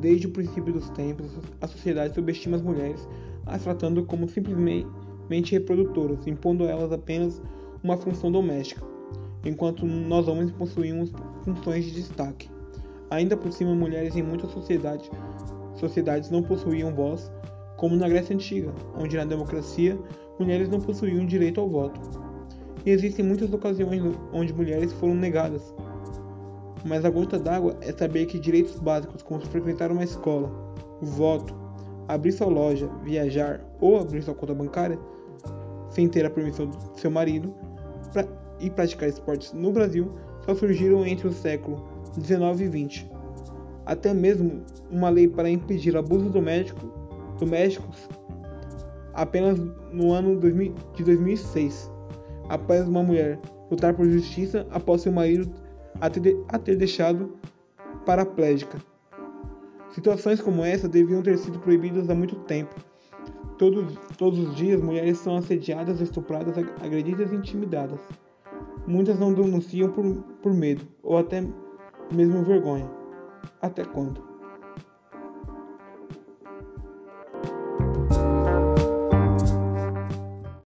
Desde o princípio dos tempos, a sociedade subestima as mulheres, as tratando como simplesmente reprodutoras, impondo a elas apenas uma função doméstica, enquanto nós homens possuímos funções de destaque. Ainda por cima, mulheres em muitas sociedades, sociedades não possuíam voz, como na Grécia Antiga, onde na democracia mulheres não possuíam direito ao voto. E existem muitas ocasiões onde mulheres foram negadas. Mas a gota d'água é saber que direitos básicos como frequentar uma escola, o voto, abrir sua loja, viajar ou abrir sua conta bancária sem ter a permissão do seu marido pra, e praticar esportes no Brasil só surgiram entre o século 19 e 20. Até mesmo uma lei para impedir abusos domésticos, domésticos apenas no ano de 2006, após uma mulher lutar por justiça após seu marido a ter, a ter deixado paraplégica. Situações como essa deviam ter sido proibidas há muito tempo. Todos, todos os dias, mulheres são assediadas, estupradas, agredidas e intimidadas. Muitas não denunciam por, por medo ou até mesmo vergonha. Até quando?